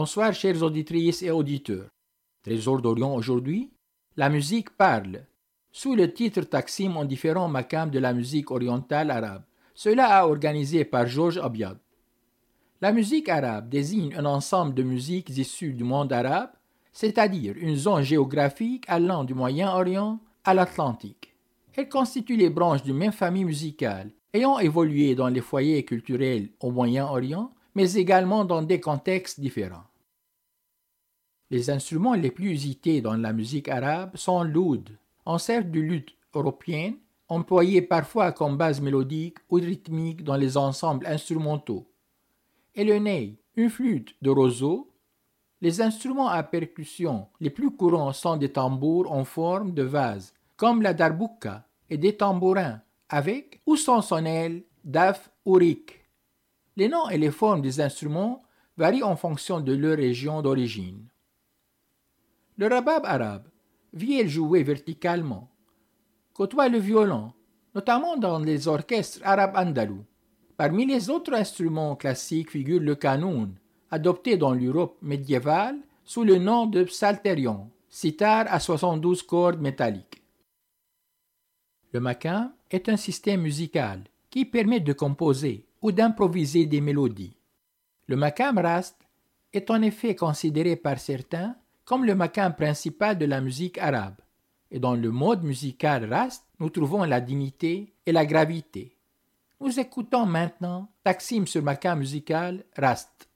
Bonsoir chères auditrices et auditeurs. Trésor d'Orient aujourd'hui, la musique parle. Sous le titre Taksim en différents makams de la musique orientale arabe. Cela a organisé par Georges Abiad. La musique arabe désigne un ensemble de musiques issues du monde arabe, c'est-à-dire une zone géographique allant du Moyen-Orient à l'Atlantique. Elle constitue les branches d'une même famille musicale, ayant évolué dans les foyers culturels au Moyen-Orient, mais également dans des contextes différents. Les instruments les plus usités dans la musique arabe sont l'oud, enceinte de lutte européenne, employé parfois comme base mélodique ou rythmique dans les ensembles instrumentaux, et le ney, une flûte de roseau. Les instruments à percussion les plus courants sont des tambours en forme de vase, comme la darbouka, et des tambourins, avec ou sans sonnelle, daf ou rik. Les noms et les formes des instruments varient en fonction de leur région d'origine. Le rabab arabe, vielle joué verticalement, côtoie le violon, notamment dans les orchestres arabes andalous. Parmi les autres instruments classiques figure le kanoun, adopté dans l'Europe médiévale sous le nom de psalterion, sitar à 72 cordes métalliques. Le makam est un système musical qui permet de composer ou d'improviser des mélodies. Le makam rast est en effet considéré par certains comme le makam principal de la musique arabe. Et dans le mode musical rast, nous trouvons la dignité et la gravité. Nous écoutons maintenant Taksim sur makam musical rast.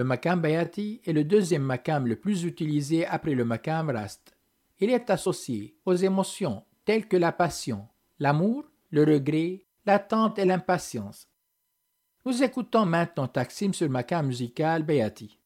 Le makam bayati est le deuxième makam le plus utilisé après le makam rast. Il est associé aux émotions telles que la passion, l'amour, le regret, l'attente et l'impatience. Nous écoutons maintenant Taksim sur le makam musical bayati.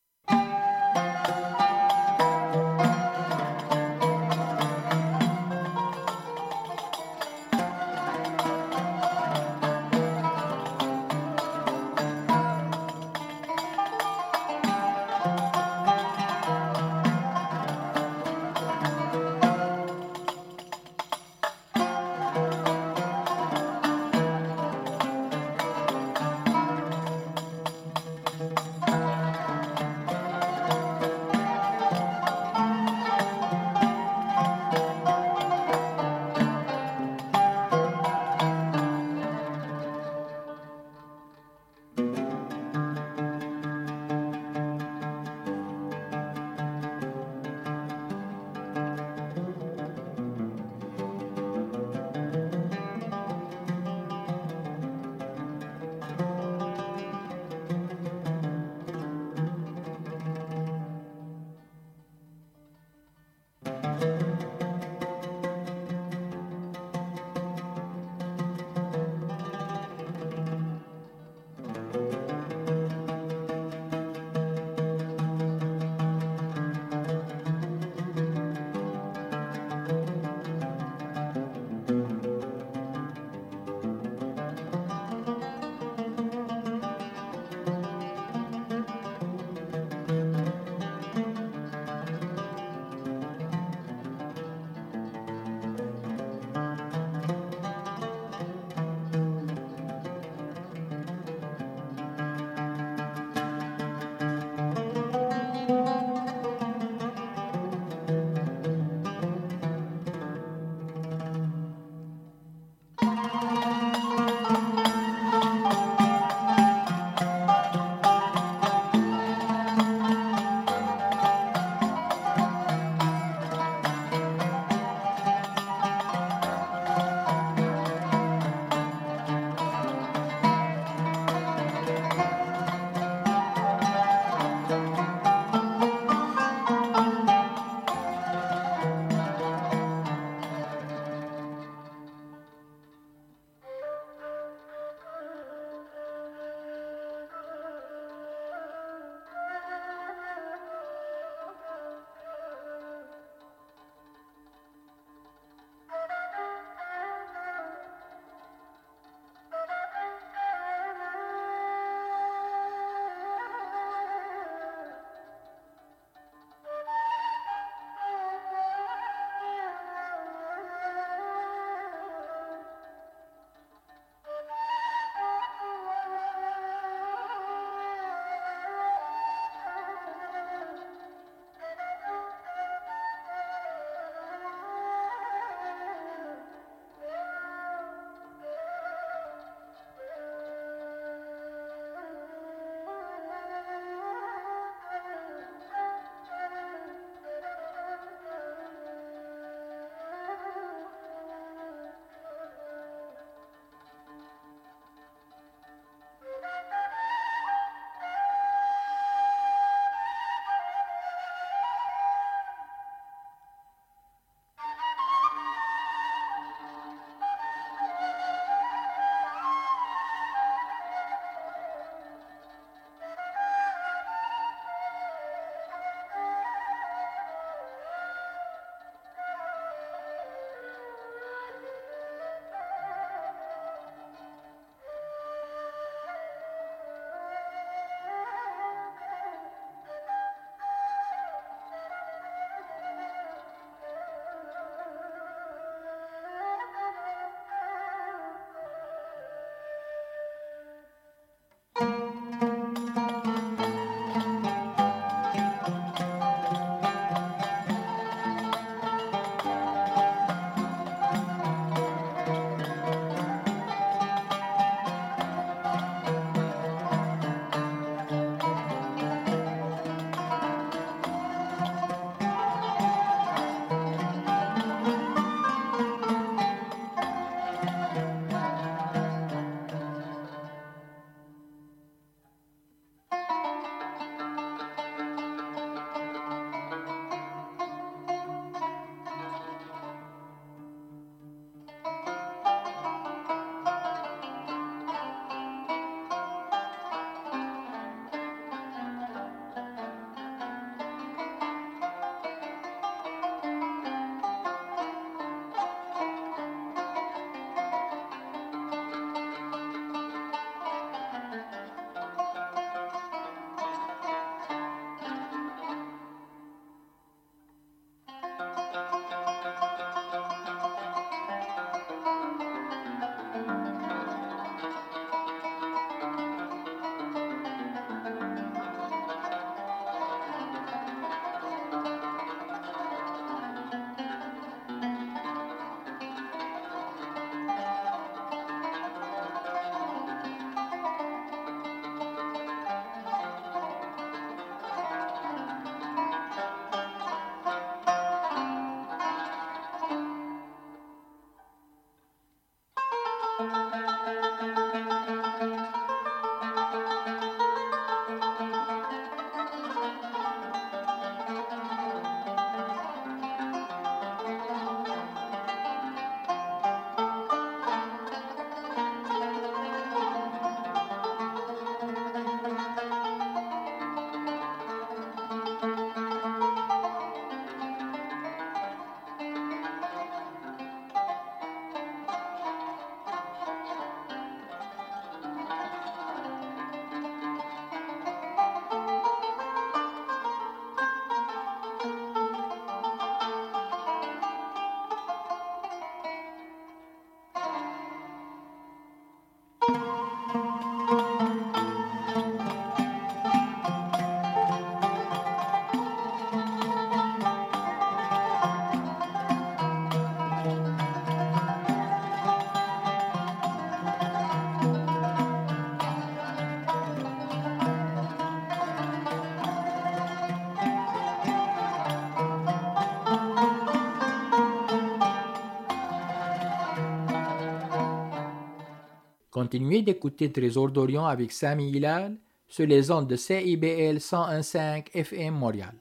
Continuez d'écouter Trésor d'Orient avec Sami Hilal sur les ondes de CIBL 101.5 FM Montréal.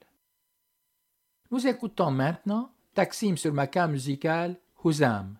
Nous écoutons maintenant Taksim sur Maca musical Houzam.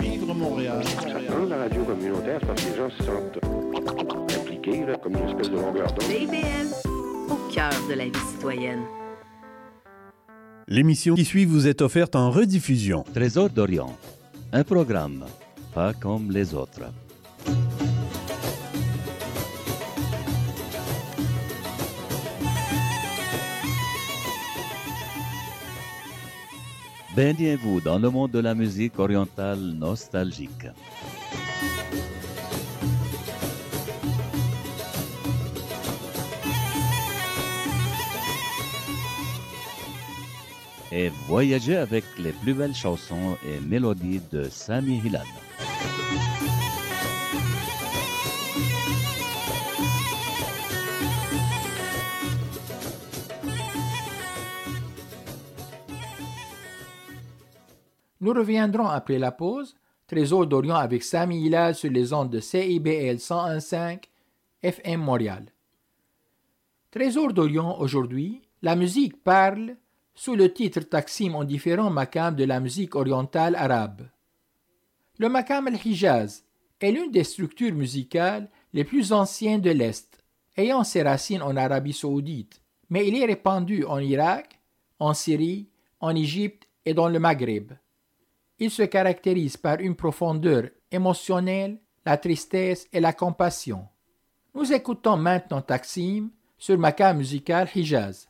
Vivre Montréal. Hein, la radio communautaire, parce que les gens se sentent impliqués, là, comme une espèce de longueur d'onde. CIBL, au cœur de la vie citoyenne. L'émission qui suit vous est offerte en rediffusion. Trésor d'Orient, un programme pas comme les autres. Baignez-vous dans le monde de la musique orientale nostalgique. Et voyagez avec les plus belles chansons et mélodies de Sami Hilal. Nous reviendrons après la pause. Trésor d'Orient avec Sami Hilal sur les ondes de CIBL 101.5 FM Montréal. Trésor d'Orient aujourd'hui, la musique parle sous le titre Taksim en différents makams de la musique orientale arabe. Le makam al-Hijaz est l'une des structures musicales les plus anciennes de l'Est, ayant ses racines en Arabie saoudite, mais il est répandu en Irak, en Syrie, en Égypte et dans le Maghreb. Il se caractérise par une profondeur émotionnelle, la tristesse et la compassion. Nous écoutons maintenant Taksim sur makam musical Hijaz.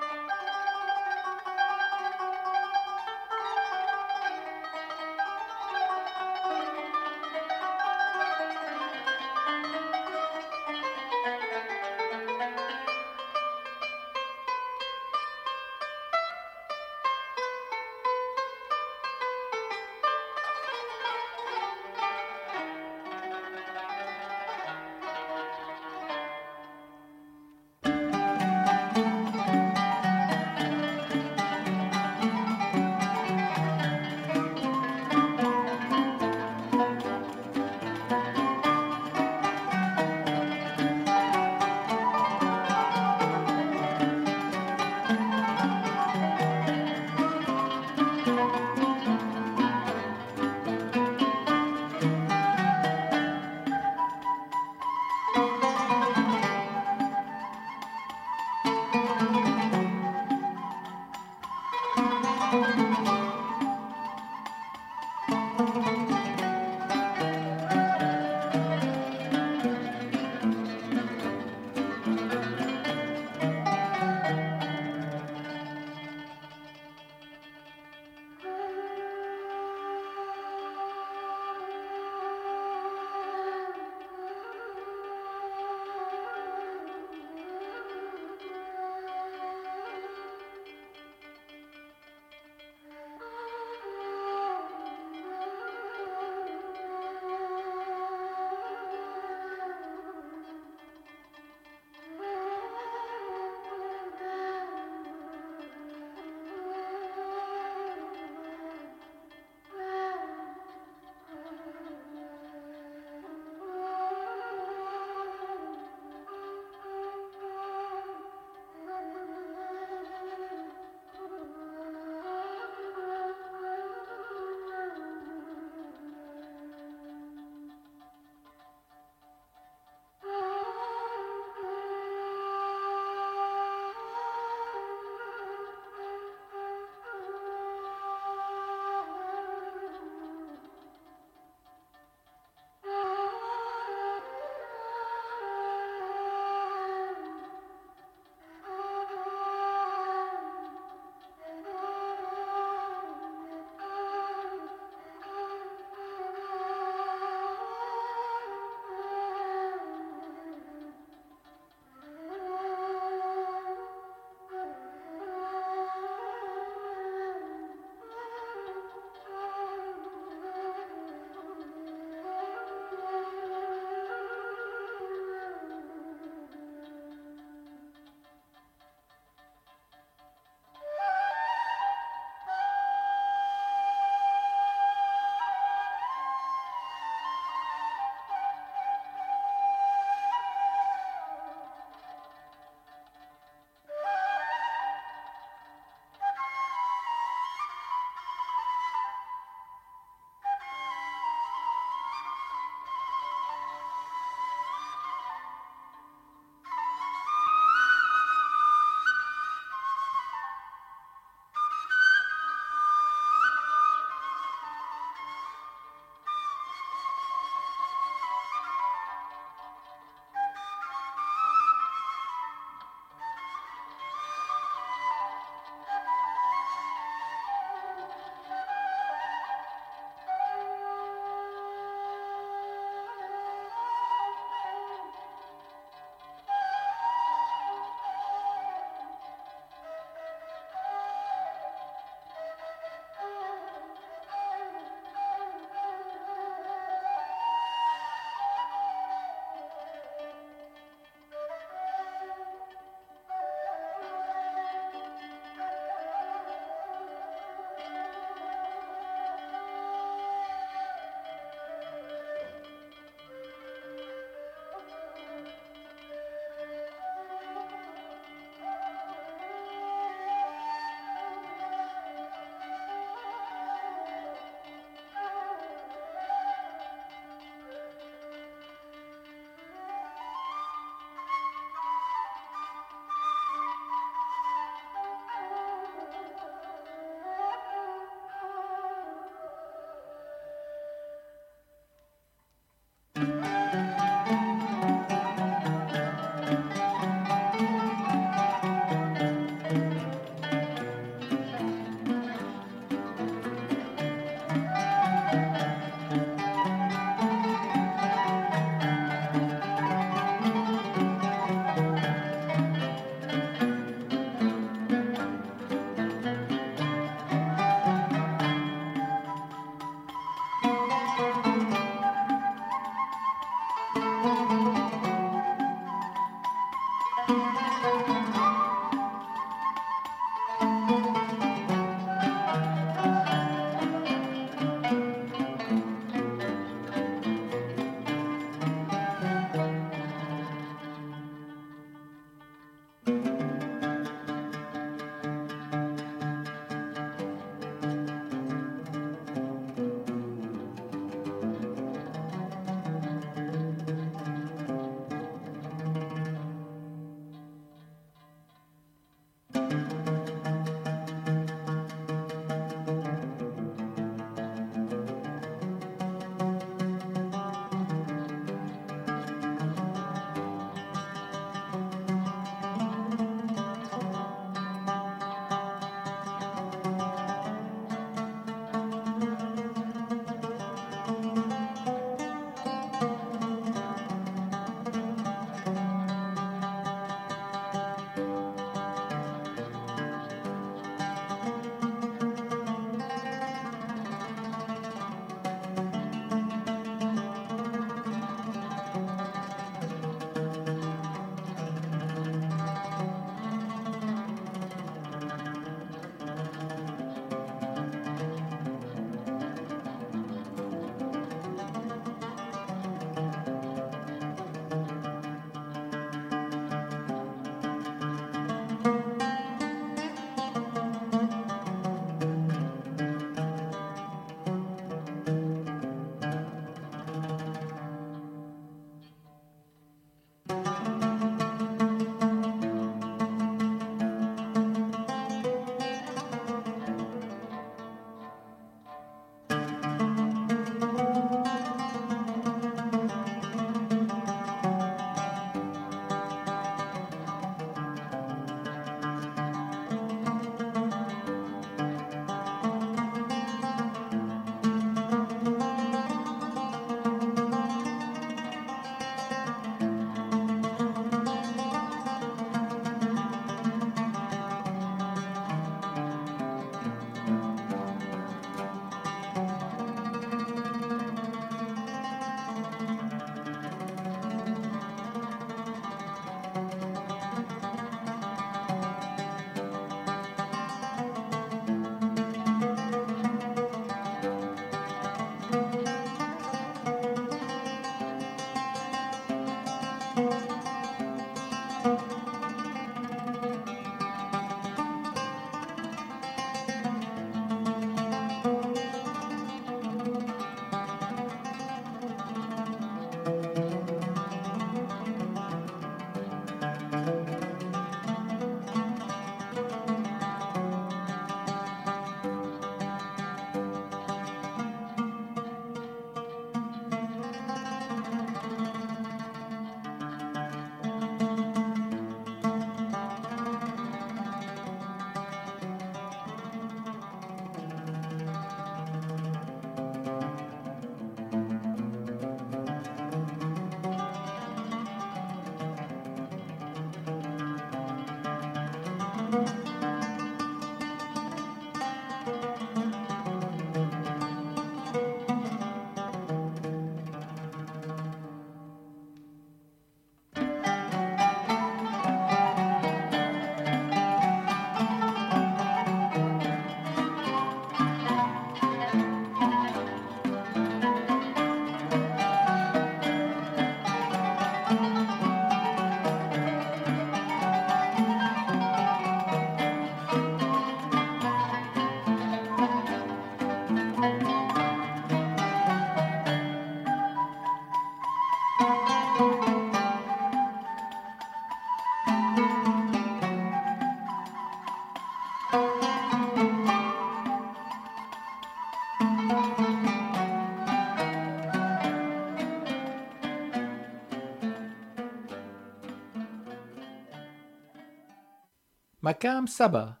Makam Saba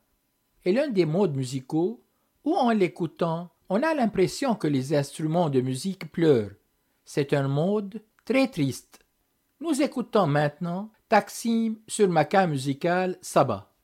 est l'un des modes musicaux où, en l'écoutant, on a l'impression que les instruments de musique pleurent. C'est un mode très triste. Nous écoutons maintenant Taksim sur Makam musical Saba.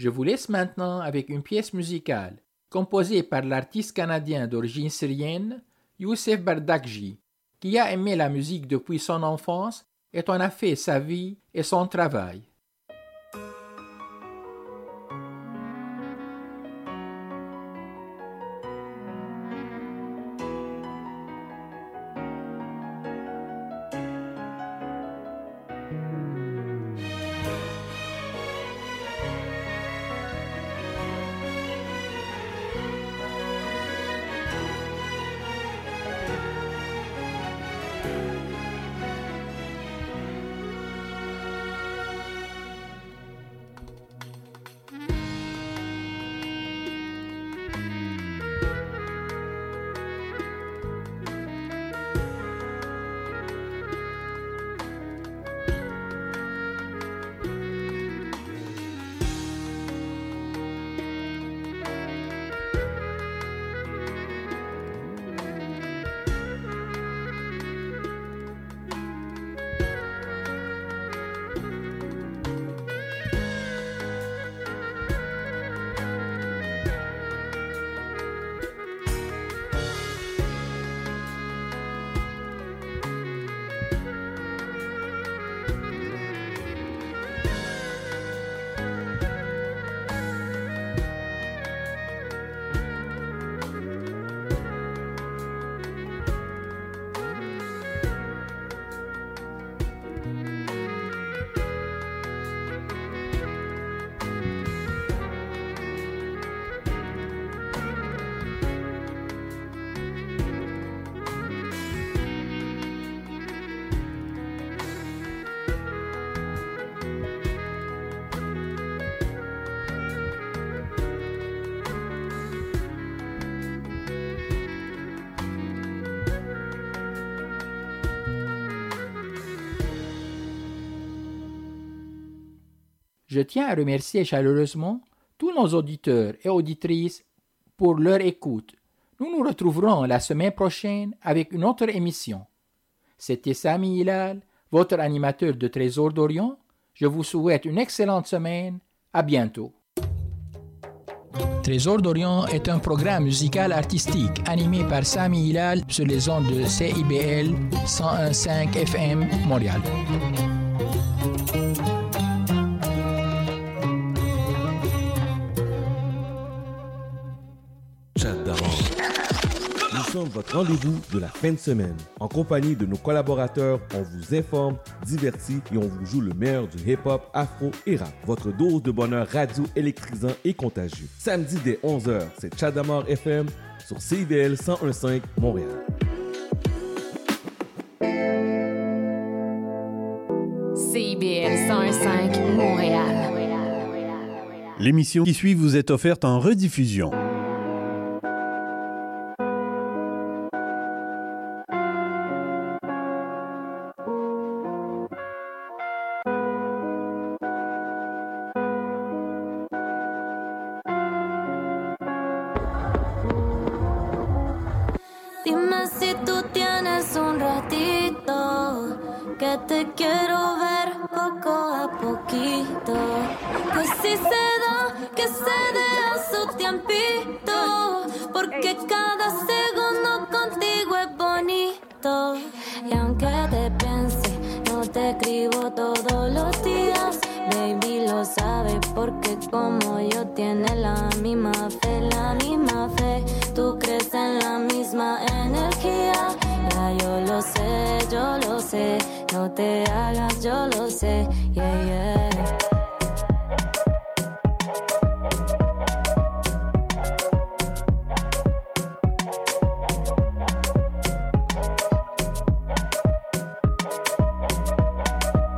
Je vous laisse maintenant avec une pièce musicale composée par l'artiste canadien d'origine syrienne Youssef Bardakji, qui a aimé la musique depuis son enfance et en a fait sa vie et son travail. Je tiens à remercier chaleureusement tous nos auditeurs et auditrices pour leur écoute. Nous nous retrouverons la semaine prochaine avec une autre émission. C'était Sami Hilal, votre animateur de Trésor d'Orient. Je vous souhaite une excellente semaine. À bientôt. Trésor d'Orient est un programme musical artistique animé par Sami Hilal sur les ondes de CIBL 101.5 FM Montréal. Votre rendez-vous de la fin de semaine. En compagnie de nos collaborateurs, on vous informe, divertit et on vous joue le meilleur du hip-hop, afro et rap. Votre dose de bonheur radio électrisant et contagieux. Samedi dès 11h, c'est Chadamar FM sur CIVL 1015 Montréal. CIBL 1015 Montréal. L'émission qui suit vous est offerte en rediffusion. Porque cada segundo contigo es bonito. Y aunque te piense, no te escribo todos los días. Baby lo sabe porque como yo tiene la misma fe, la misma fe. Tú crees en la misma energía. Ya yo lo sé, yo lo sé. No te hagas, yo lo sé. Yeah, yeah.